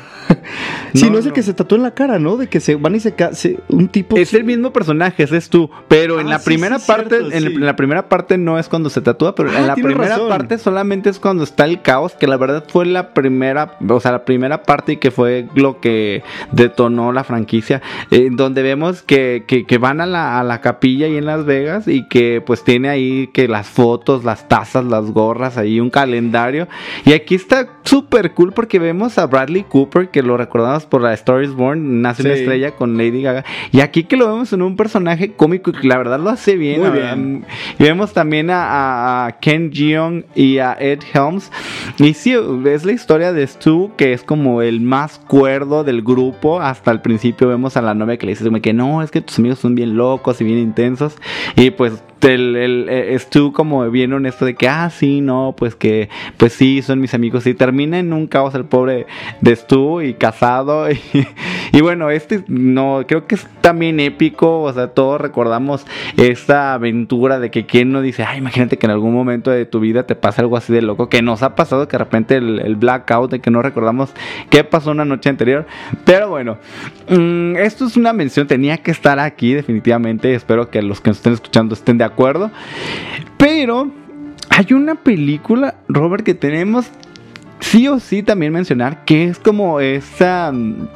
Si no, No, es el no. que se tatúa en la cara, ¿no? De que se van y se casan. Un tipo. Es el mismo personaje, ese es tú. Pero en Ah, la sí, primera sí, parte, cierto, en, la primera parte no es cuando se tatúa, pero Ah, en la primera razón. parte solamente es cuando está el caos, que la verdad fue la primera, o sea, la primera parte y que fue lo que detonó la franquicia, eh, donde vemos que, que- que van a la, a la capilla ahí en Las Vegas y que pues tiene ahí que las fotos, las tazas, las gorras, ahí un calendario. Y aquí está súper cool porque vemos a Bradley Cooper, que lo recordamos por la Star is Born, nace una Sí. estrella con Lady Gaga. Y aquí que lo vemos en un personaje cómico y que la verdad lo hace bien. Muy bien. Y vemos también a, a- a Ken Jeong y a Ed Helms. Y sí, es la historia de Stu, que es como el más cuerdo del grupo. Hasta el principio vemos a la novia que le dice que no, es que tus amigos son bien locos y bien intensos. Y pues el, el, eh, como bien honesto de que, ah, sí, no, pues que, pues sí, son mis amigos. Y termina en un caos el pobre de Stu y casado. (laughs) Y, bueno, este no, creo que es también épico. O sea, todos recordamos esta aventura de que quien no dice, ay, imagínate que en algún momento de tu vida te pasa algo así de loco. Que nos ha pasado que de repente el, el blackout de que no recordamos qué pasó una noche anterior. Pero bueno, mm, esto es una mención, tenía que estar aquí definitivamente. Espero que los que nos estén escuchando estén de acuerdo. Pero hay una película, Robert, que tenemos sí o sí también mencionar que es como esa mm,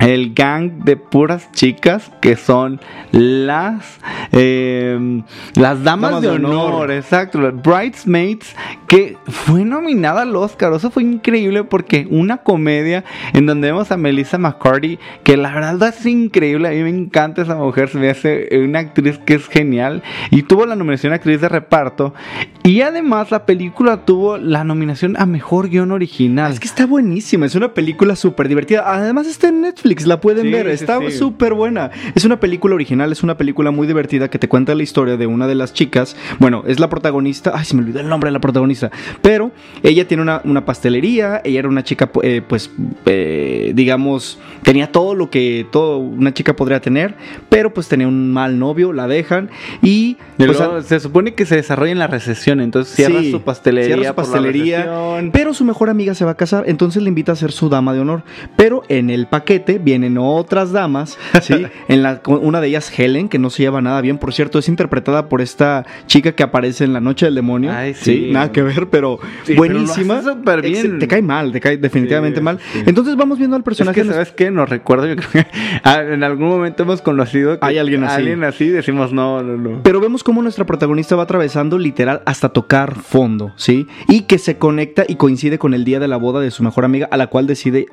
el gang de puras chicas que son las eh, las damas, Damas de, de honor, honor. exacto, las bridesmaids que fue nominada al Oscar, eso fue increíble porque una comedia en donde vemos a Melissa McCarthy que la verdad es increíble, a mí me encanta esa mujer, se me hace una actriz que es genial y tuvo la nominación a actriz de reparto y además la película tuvo la nominación a mejor guion original. Es que está buenísima, es una película súper divertida. Además está en Netflix, la pueden Sí, ver, está sí. súper buena. Es una película original, es una película muy divertida que te cuenta la historia de una de las chicas. Bueno, es la protagonista, ay, se me olvidó el nombre de la protagonista, pero ella tiene una, una pastelería, ella era una chica, eh, pues, eh, digamos, tenía todo lo que todo una chica podría tener, pero pues tenía un mal novio, la dejan y... Pues, luego se supone que se desarrolla en la recesión, entonces cierra Sí, su pastelería. cierra su por la pastelería, pero su mejor amiga se va a casar, entonces le invita a ser su dama de honor. Pero en el paquete vienen otras damas, ¿sí? (laughs) en la, una de ellas Helen, que no se lleva nada bien, por cierto, es interpretada por esta chica que aparece en La Noche del Demonio. Ay, sí. nada que ver, pero Sí, buenísima. pero lo hace súper bien. Te cae mal, te cae definitivamente Sí, mal. Entonces vamos viendo al Es personaje. que, ¿sabes qué? Nos yo creo que (laughs) ah, en algún momento hemos conocido que Hay alguien así. alguien así, decimos no, no, no. Pero vemos cómo nuestra protagonista va atravesando literal hasta tocar fondo, ¿sí? Y que se conecta y coincide con el día de la boda de su mejor amiga, a la cual decide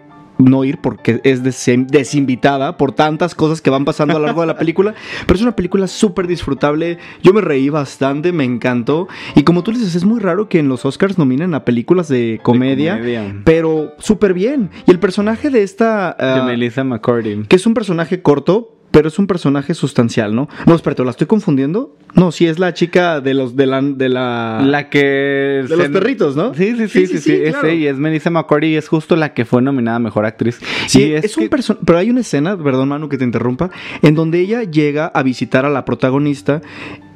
no ir porque es des- desinvitada por tantas cosas que van pasando a lo largo de la película. (laughs) Pero es una película súper disfrutable. Yo me reí bastante, me encantó. Y como tú dices, es muy raro que en los Oscars nominen a películas de comedia, comedia. pero súper bien. Y el personaje de esta... De ah, Melissa McCarthy. que es un personaje corto, pero es un personaje sustancial, ¿no? No, espérate, ¿la estoy confundiendo? No, sí es la chica de los de la de la, La que... de los perritos, ¿no? Sí, sí, sí, sí, sí, es claro. ella, es Melissa McCarthy y es justo la que fue nominada a Mejor Actriz. Sí, Y es, un que- person- pero hay una escena, perdón Manu que te interrumpa, en donde ella llega a visitar a la protagonista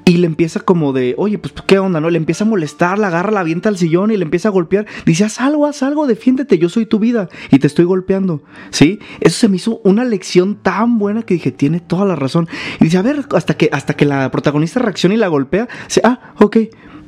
y le empieza como de, oye, pues qué onda, ¿no? Le empieza a molestar, la agarra, la avienta al sillón y le empieza a golpear. Dice, haz algo, haz algo, defiéndete, yo soy tu vida y te estoy golpeando, ¿sí? Eso se me hizo una lección tan buena que dije, tiene toda la razón. Y dice, a ver, hasta que, hasta que la protagonista reacciona y la golpea, dice, ah, ok.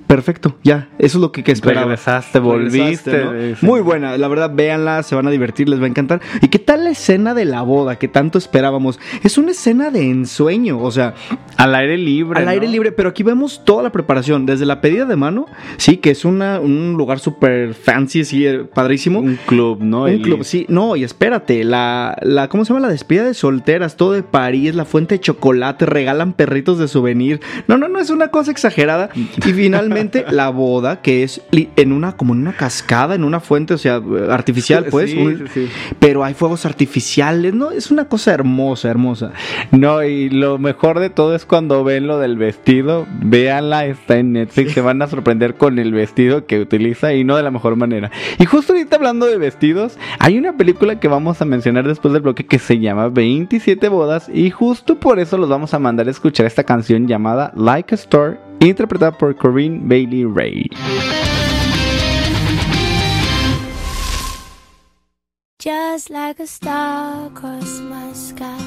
Perfecto, ya, eso es lo que, que esperaba. Regresaste, volviste. Muy buena, la verdad, véanla, se van a divertir, les va a encantar. ¿Y qué tal la escena de la boda que tanto esperábamos? Es una escena de ensueño, o sea, Al aire libre. al ¿no? aire libre, pero aquí vemos toda la preparación, desde la pedida de mano, sí, que es una, un lugar súper fancy, sí, eh, padrísimo. Un club, ¿no? Un club, sí, no, y espérate, la, la, ¿cómo se llama? La despedida de solteras, todo de París, la fuente de chocolate, regalan perritos de souvenir. No, no, no, es una cosa exagerada. Y (laughs) finalmente la boda, que es en una, como en una cascada, en una fuente, o sea, artificial, pues. Sí, un- sí, sí. Pero hay fuegos artificiales, ¿no? Es una cosa hermosa, hermosa. No, y lo mejor de todo es cuando ven lo del vestido. Véanla, está en Netflix. Se van a sorprender con el vestido que utiliza y no de la mejor manera. Y justo ahorita hablando de vestidos, hay una película que vamos a mencionar después del bloque que se llama 27 bodas. Y justo por eso los vamos a mandar a escuchar esta canción llamada Like a Star, interpretada por Corinne Bailey Ray. Just like a star across my sky,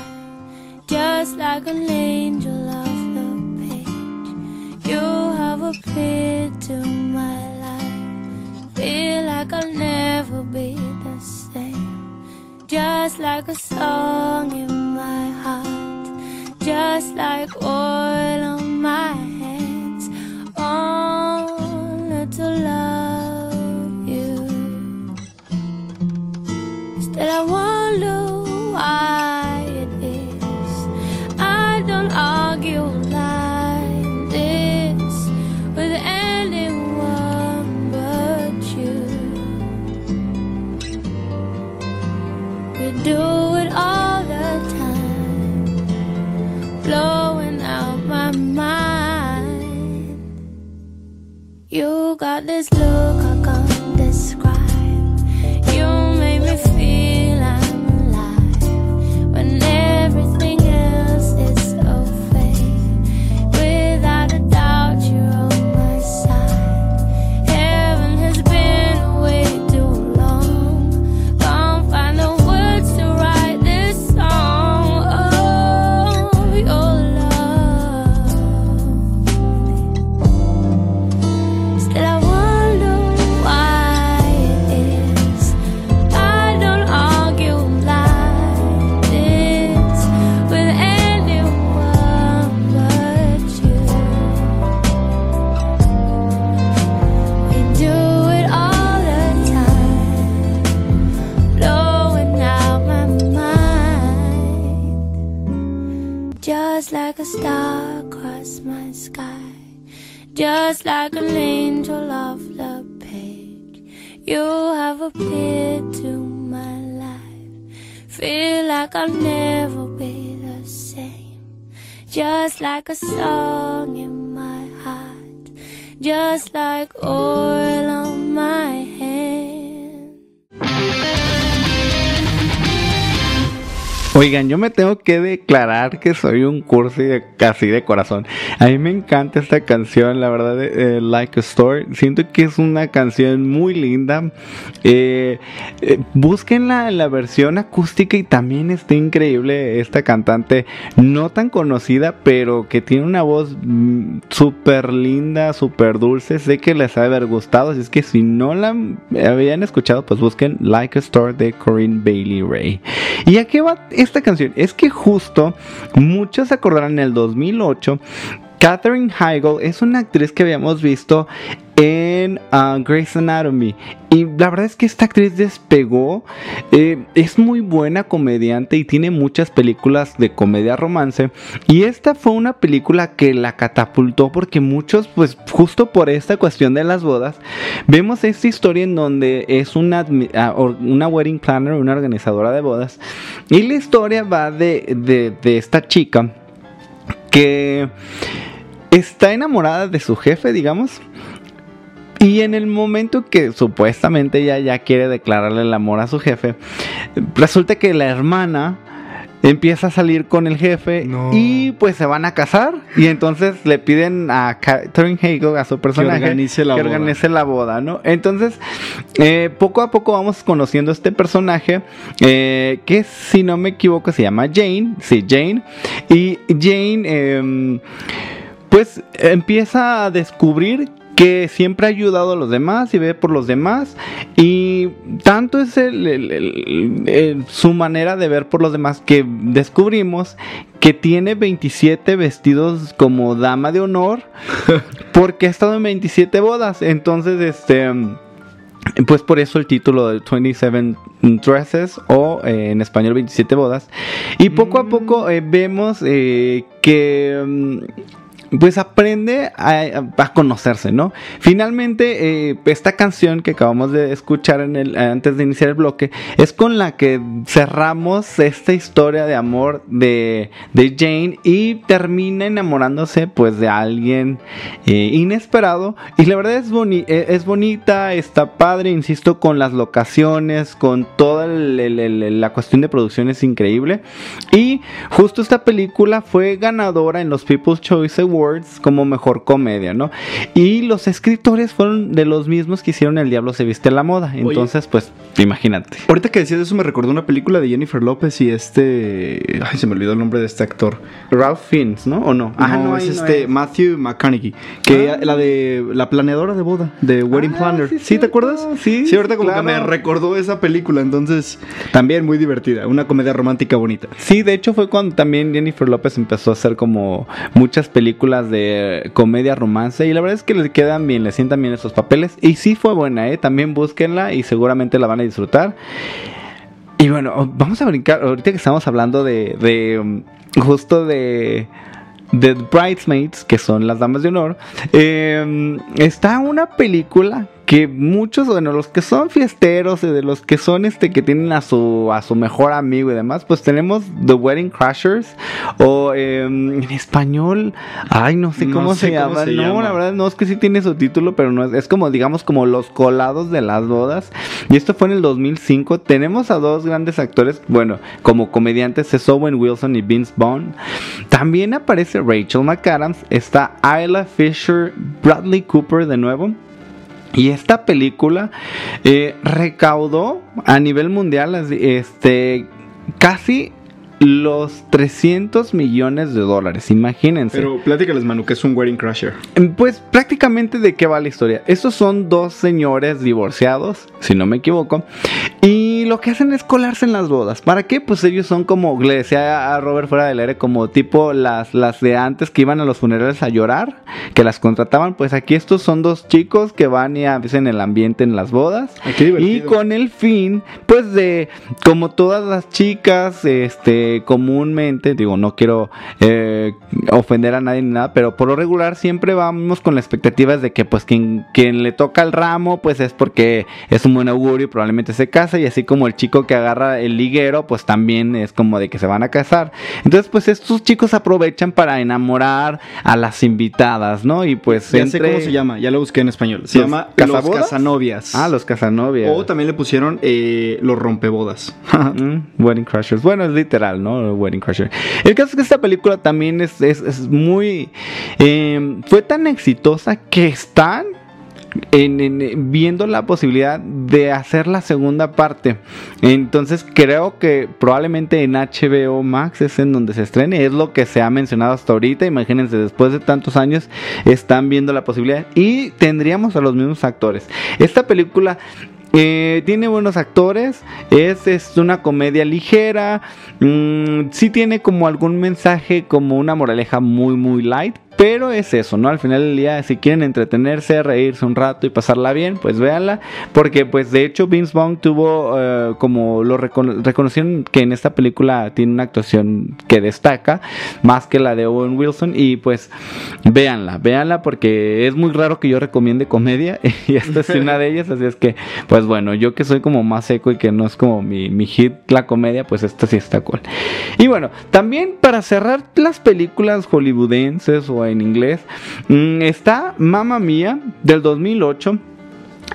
just like an angel off the page, you have appeared to my life. Feel like I'll never be the same, just like a song in my heart, just like oil on my hands, only to love you. Still, I wonder why it is. I don't argue like this with anyone but you. We do it all the time, blowing out my mind. You got this look like a song in my heart, just like oil Oigan, yo me tengo que declarar que soy un cursi casi de corazón. A mí me encanta esta canción, la verdad, eh, Like a Story. Siento que es una canción muy linda. Eh, eh, la versión acústica y también está increíble esta cantante, no tan conocida, pero que tiene una voz mm, súper linda, súper dulce. Sé que les ha de haber gustado, así es que si no la habían escuchado, pues busquen Like a Star de Corinne Bailey Ray. ¿Y a qué va esta canción? Es que justo muchos se acordarán en el 2008. Katherine Heigl es una actriz que habíamos visto en ah, Grey's Anatomy. Y la verdad es que esta actriz despegó. eh, es muy buena comediante y tiene muchas películas de comedia romance. Y esta fue una película que la catapultó porque muchos, pues justo por esta cuestión de las bodas, vemos esta historia en donde es una, ah, una wedding planner, una organizadora de bodas. Y la historia va de- de esta chica que está enamorada de su jefe, digamos. Y en el momento que supuestamente ella ya quiere declararle el amor a su jefe, resulta que la hermana empieza a salir con el jefe y pues se van a casar y entonces le piden a Catherine Hagel, a su personaje, organice la que boda. organice la boda, ¿no? Entonces, eh, poco a poco vamos conociendo a este personaje eh, que si no me equivoco se llama Jane, sí, Jane. Y Jane, em, pues empieza a descubrir que siempre ha ayudado a los demás y ve por los demás y tanto es el- el- el- el- su manera de ver por los demás que descubrimos que tiene 27 vestidos como dama de honor (laughs) porque ha estado en 27 bodas entonces este pues por eso el título de 27 Dresses o eh, en español 27 bodas. Y poco a poco eh, vemos eh, que... mm, pues aprende a, conocerse, ¿no? Finalmente, eh, esta canción que acabamos de escuchar antes de iniciar el bloque es con la que cerramos esta historia de amor de, Jane y termina enamorándose pues de alguien eh, inesperado y la verdad eh, es bonita, está padre, insisto, con las locaciones, con toda la cuestión de producción es increíble y justo esta película fue ganadora en los People's Choice Awards como mejor comedia, ¿no? Y los escritores fueron de los mismos que hicieron El Diablo se viste a la moda, entonces pues imagínate. Ahorita que decías eso me recordó una película de Jennifer López y este... Ay, se me olvidó el nombre de este actor. Ralph Fiennes, ¿no? ¿O no? Ah, no, ahí es este Matthew McConaughey. Que la de la planeadora de boda, de Wedding Planner. ¿Sí, te acuerdas? Sí, Sí, ahorita como claro. que me recordó esa película, entonces también muy divertida, una comedia romántica bonita. Sí, de hecho fue cuando también Jennifer López empezó a hacer como muchas películas de comedia romance y la verdad es que le quedan bien, le sientan bien esos papeles y sí fue buena, ¿eh? También búsquenla y seguramente la van a disfrutar. Y bueno, vamos a brincar, ahorita que estamos hablando de, de um, justo de... The Bridesmaids, que son las damas de honor, eh, está una película que muchos, bueno, los que son fiesteros y de los que son este que tienen a su a su mejor amigo y demás, pues tenemos The Wedding Crashers o eh, en español, ay, no sé No cómo sé se cómo llama. se no, llama. la verdad no es que sí tiene su título, pero no es, es como digamos como los colados de las bodas. Y esto fue en el 2005. Tenemos a dos grandes actores, bueno, como comediantes es Owen Wilson y Vince Vaughn. También aparece Rachel McAdams, está Isla Fisher, Bradley Cooper de nuevo. Y esta película eh, recaudó a nivel mundial este, casi los 300 millones de dólares, imagínense. Pero platícales, Manu, que es un Wedding Crasher. Pues prácticamente de qué va la historia. Estos son dos señores divorciados, si no me equivoco, y lo que hacen es colarse en las bodas. ¿Para qué? Pues ellos son como, le decía a Robert fuera del aire, como tipo las, las de antes que iban a los funerales a llorar, que las contrataban. Pues aquí estos son dos chicos que van y hacen el ambiente en las bodas. Y con el fin, pues de, como todas las chicas, este, comúnmente, digo, no quiero eh, ofender a nadie ni nada, pero por lo regular siempre vamos con la expectativa de que, pues, quien, quien le toca el ramo, pues es porque es un buen augurio y probablemente se casa, y así como el chico que agarra el liguero, pues también es como de que se van a casar. Entonces, pues estos chicos aprovechan para enamorar a las invitadas, ¿no? Y pues Ya sé cómo se llama, ya lo busqué en español. Se ¿Los llama casabodas? Los Casanovias. Ah, los casanovias. O también le pusieron eh, Los Rompebodas. (laughs) Mm, Wedding Crashers. Bueno, es literal, ¿no? Wedding Crasher. El caso es que esta película también es, es- es muy... eh, fue tan exitosa que están en- en- viendo la posibilidad de hacer la segunda parte. Entonces creo que probablemente en HBO Max es en donde se estrene. Es lo que se ha mencionado hasta ahorita. Imagínense, después de tantos años están viendo la posibilidad. Y tendríamos a los mismos actores. Esta película... eh, tiene buenos actores, es, es una comedia ligera, mm, sí tiene como algún mensaje, como una moraleja muy muy light, pero es eso, ¿no? Al final del día, si quieren entretenerse, reírse un rato y pasarla bien, pues véanla, porque pues de hecho Vince Vaughn tuvo eh, como lo recono- reconocieron que en esta película tiene una actuación que destaca más que la de Owen Wilson y pues véanla, véanla porque es muy raro que yo recomiende comedia (laughs) y esta es una de ellas, así es que pues bueno, yo que soy como más seco y que no es como mi, mi hit la comedia, pues esta sí está cool. Y bueno, también para cerrar las películas hollywoodenses o en inglés, mm, está Mamma Mía del 2008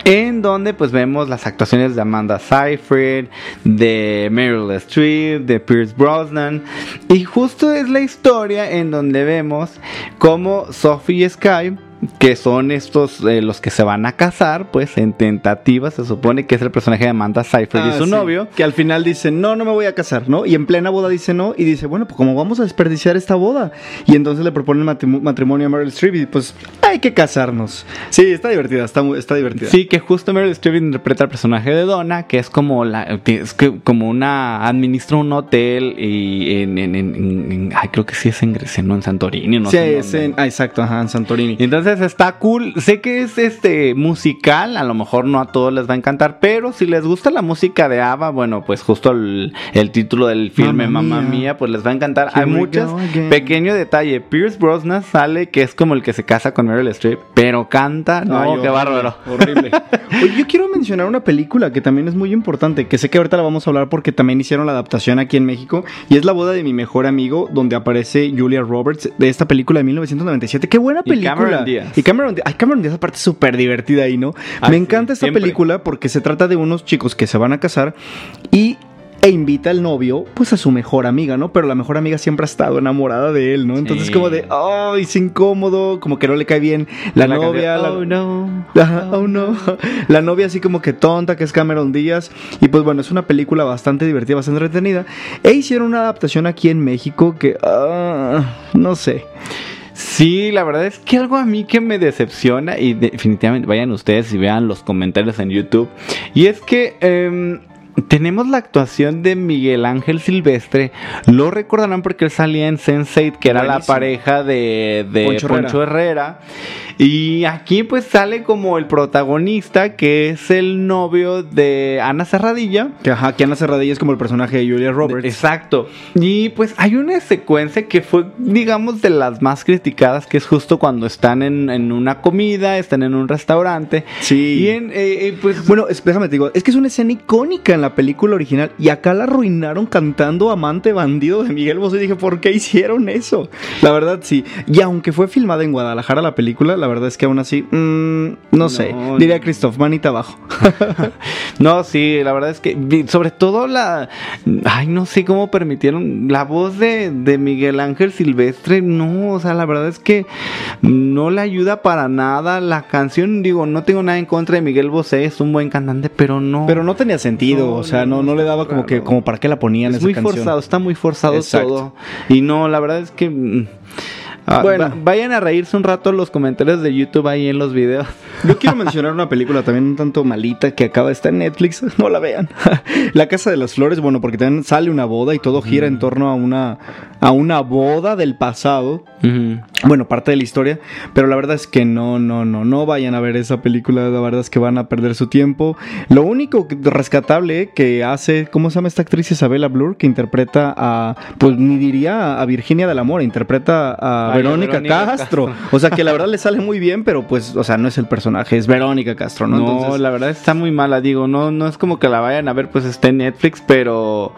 en donde pues vemos las actuaciones de Amanda Seyfried, de Meryl Streep, de Pierce Brosnan. Y justo es la historia en donde vemos cómo Sophie Sky que son estos eh, los que se van a casar, pues en tentativa se supone que es el personaje de Amanda Seyfried Ah, y su sí, novio. Que al final dice, no, no me voy a casar, ¿no? Y en plena boda dice no. Y dice, bueno, pues como vamos a desperdiciar esta boda. Y entonces le proponen matrimonio, matrimonio a Meryl Streep y pues hay que casarnos. Sí, está divertida, está, está divertida. Sí, que justo Meryl Streep interpreta el personaje de Donna, que es como la, es que como una administra un hotel y en, en- en- en- en- ay, creo que sí es en Grecia, no en Santorini, no sí, sé. en es en- ah, exacto, ajá, en Santorini. Y Entonces está cool. Sé que es este musical, a lo mejor no a todos les va a encantar, pero si les gusta la música de ABBA, bueno, pues justo el, el título del filme Mamma Mía. Pues les va a encantar. Here Hay muchos pequeño detalle. Pierce Brosnan sale que es como el que se casa con Meryl Streep, pero canta, no, Ay, qué bárbaro. Horrible. (laughs) Oye, yo quiero mencionar una película que también es muy importante, que sé que ahorita la vamos a hablar porque también hicieron la adaptación aquí en México, y es La boda de mi mejor amigo, donde aparece Julia Roberts de esta película de 1997. ¡Qué buena Y película! Díaz. Y Cameron. Ay, Cameron Díaz aparte es súper divertida ahí, ¿no? Ah, Me sí, encanta esta siempre. película porque se trata de unos chicos que se van a casar y... E invita al novio, pues a su mejor amiga, ¿no? Pero la mejor amiga siempre ha estado enamorada de él, ¿no? Entonces, Sí. como de, ¡ay, es incómodo! Como que no le cae bien la, La novia. la- Oh no. Ajá, oh no. (laughs) La novia así como que tonta, que es Cameron Díaz. Y pues bueno, es una película bastante divertida, bastante entretenida. E hicieron una adaptación aquí en México que... ah, no sé. Sí, la verdad es que algo a mí que me decepciona y definitivamente vayan ustedes y vean los comentarios en YouTube. Y es que em, tenemos la actuación de Miguel Ángel Silvestre. Lo recordarán porque él salía en Sense8, que era la pareja de, de Poncho Poncho, Herrera. Y aquí pues sale como el protagonista, que es el novio de Ana Serradilla. Que ajá, que Ana Serradilla es como el personaje de Julia Roberts. Exacto. Y pues hay una secuencia que fue, digamos, de las más criticadas, que es justo cuando están en, en una comida, están en un restaurante. Sí. Y en, eh, eh, pues... Bueno, es- déjame te digo, es que es una escena icónica en la película original y acá la arruinaron cantando Amante Bandido de Miguel Bosé y dije, ¿por qué hicieron eso? La verdad sí. Y aunque fue filmada en Guadalajara la película, la verdad es que aún así, mm, no, sé, No, diría. Christoph, manita abajo. (laughs) No, sí, la verdad es que, sobre todo la, ay, no sé cómo permitieron la voz de, de Miguel Ángel Silvestre, no, o sea, la verdad es que no le ayuda para nada la canción, digo, no tengo nada en contra de Miguel Bosé, es un buen cantante, pero no. Pero no tenía sentido, No, o sea, no, no, le daba como que, como para qué la ponían es esa muy canción. forzado, está muy forzado Exacto. todo. Y no, la verdad es que. Mm, ah, Bueno. va- vayan a reírse un rato los comentarios de YouTube ahí en los videos. Yo quiero mencionar una película también un tanto malita que acaba de estar en Netflix, (laughs) no la vean. (laughs) La Casa de las Flores, bueno, porque también sale una boda y todo gira en torno a una a una boda del pasado. Bueno, parte de la historia, pero la verdad es que no, no, no, no vayan a ver esa película, la verdad es que van a perder su tiempo. Lo único rescatable que hace, ¿cómo se llama esta actriz Isabela Blur? Que interpreta a, pues ni diría a Virginia del Amor, interpreta a Verónica, Verónica Castro. Castro. O sea que la verdad le sale muy bien, pero pues, o sea, no es el personaje, es Verónica Castro, ¿no? No, Entonces, la verdad está muy mala, digo, no, no es como que la vayan a ver, pues está en Netflix, pero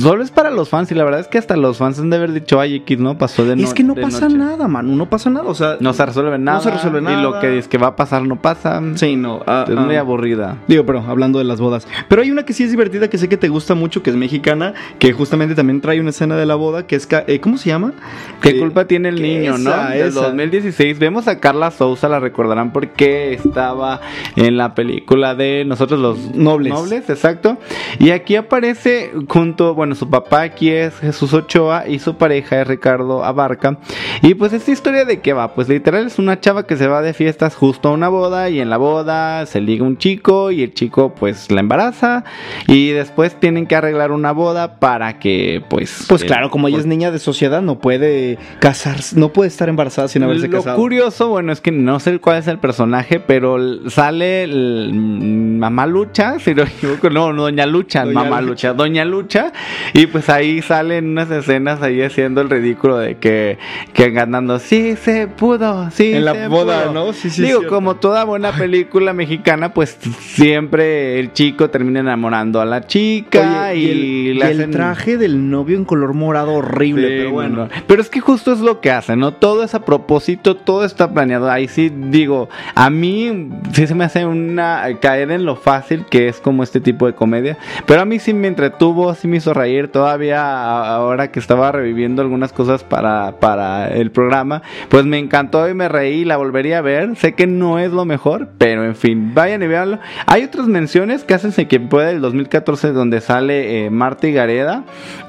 solo es para los fans y la verdad es que hasta los fans han de haber dicho, ay, X, ¿no? Pasó de es que no pasa noche". nada, Manu, no pasa nada, o sea, No se resuelve nada. se resuelve Y nada. lo que es que va a pasar no pasa. sí, no. ah, Es ah. muy aburrida. Digo, pero hablando de las bodas. Pero hay una que sí es divertida, que sé que te gusta mucho, que es mexicana, que justamente también trae una escena de la boda, que es... eh, ¿Cómo se llama? ¿Qué Eh, culpa tiene el niño, no? esa, Del esa. 2016 vemos a Carla Souza, la recordarán porque estaba en la película de Nosotros los Nobles. Nobles, exacto. Y aquí aparece junto bueno, su papá aquí es Jesús Ochoa y su pareja es Ricardo Abarca. Y pues esta historia de qué va, pues literal es una chava que se va de fiestas justo a una boda y en la boda se liga un chico y el chico pues la embaraza y después tienen que arreglar una boda para que pues... Pues el- claro, como ella es niña de sociedad, no puede casarse, no puede estar embarazada sin haberse Lo casado. curioso, bueno, es que no sé cuál es el personaje, pero sale el- mm, Mamá Lucha, si no me equivoco, no, no, Doña Lucha, Doña Mamá Lucha. Lucha. Doña Lucha, y pues ahí salen unas escenas ahí haciendo el ridículo de que, que ganando, sí se pudo, sí En la boda, pudo". ¿no? Sí, sí, Digo, cierto. como toda buena película mexicana, pues siempre el chico termina enamorando a la chica Oye, y, y, el, y el traje del novio en color morado horrible, Sí, pero bueno. no. Pero es que justo es lo que hacen, ¿no? Todo es a propósito, todo está planeado. Ahí sí digo, a mí sí se me hace una caer en lo fácil que es como este tipo de comedia. Pero a mí sí me entretuvo, sí me hizo reír. Todavía ahora que estaba reviviendo algunas cosas para, para el programa, pues me encantó y me reí. La volvería a ver. Sé que no es lo mejor, pero en fin, vayan y véanlo. Hay otras menciones que hacen que puede del 2014 donde sale eh, Marta y Gareda.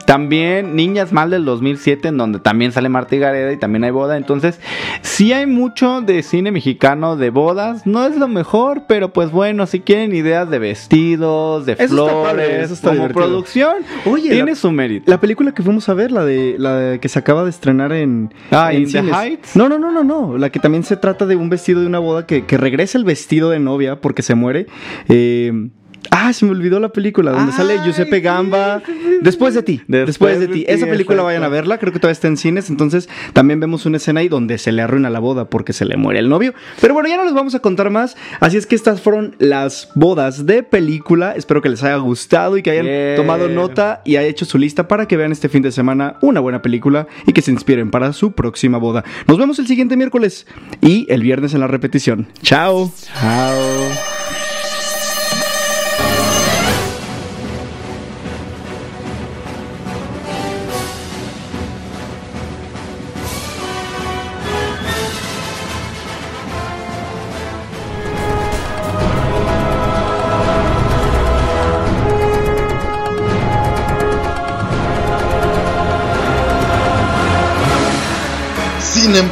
También Niñas Mal del 2007 en donde también sale Marta y Gareda y también hay boda. Entonces, sí hay mucho de cine mexicano de bodas. No es lo mejor, pero pues bueno, si quieren ideas de vestidos, de Eso está flores, padre, eso está como divertido. producción, Oye, tiene la- su mérito. La película que fuimos a ver, la de la de- que se acaba de estrenar en, Ah, en In the. Heights. No, no, no, no, no. La que también se trata de un vestido de una boda que, que regresa el vestido de novia porque se muere. Eh, Ah, se me olvidó la película donde sale Giuseppe Gamba. Después de ti. Después, Después de de ti. ti, Esa película exacto. vayan a verla. Creo que todavía está en cines. Entonces también vemos una escena ahí donde se le arruina la boda porque se le muere el novio. Pero bueno, ya no les vamos a contar más. Así es que estas fueron las bodas de película. Espero que les haya gustado y que hayan Yeah. tomado nota y haya hecho su lista para que vean este fin de semana una buena película y que se inspiren para su próxima boda. Nos vemos el siguiente miércoles y el viernes en la repetición. Chao. Chao.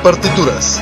Partituras.